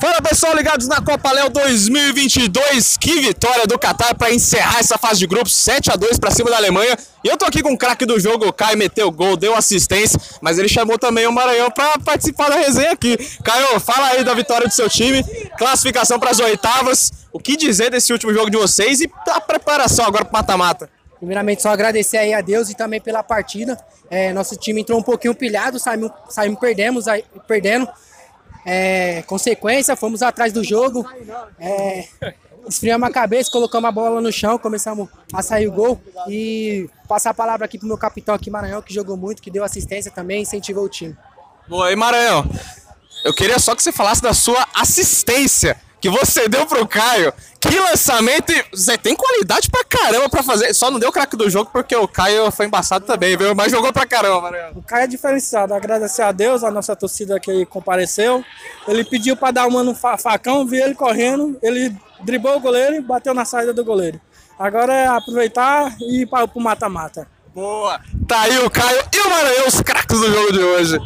Fala pessoal, ligados na Copa Léo 2022. Que vitória do Qatar para encerrar essa fase de grupos 7 a 2 para cima da Alemanha. E eu tô aqui com o craque do jogo, o Caio meteu gol, deu assistência, mas ele chamou também o Maranhão para participar da resenha aqui. Caio, fala aí da vitória do seu time, classificação para as oitavas. O que dizer desse último jogo de vocês e a preparação agora para mata-mata? Primeiramente, só agradecer aí a Deus e também pela partida. É, nosso time entrou um pouquinho pilhado, saímos, saímos perdemos, aí, perdendo. É, consequência, fomos atrás do jogo. É, esfriamos a cabeça, colocamos a bola no chão, começamos a sair o gol. E passar a palavra aqui pro meu capitão aqui, Maranhão, que jogou muito, que deu assistência também, incentivou o time. Boa, e Maranhão, eu queria só que você falasse da sua assistência que você deu pro Caio. Que lançamento! Você tem qualidade pra caramba pra fazer. Só não deu craque do jogo porque o Caio foi embaçado também, viu? Mas jogou pra caramba, Mariano. O Caio é diferenciado. Agradecer a Deus, a nossa torcida que compareceu. Ele pediu pra dar uma no facão, vi ele correndo. Ele driblou o goleiro e bateu na saída do goleiro. Agora é aproveitar e ir para o mata-mata. Boa! Tá aí o Caio e o Maranhão, os craques do jogo de hoje.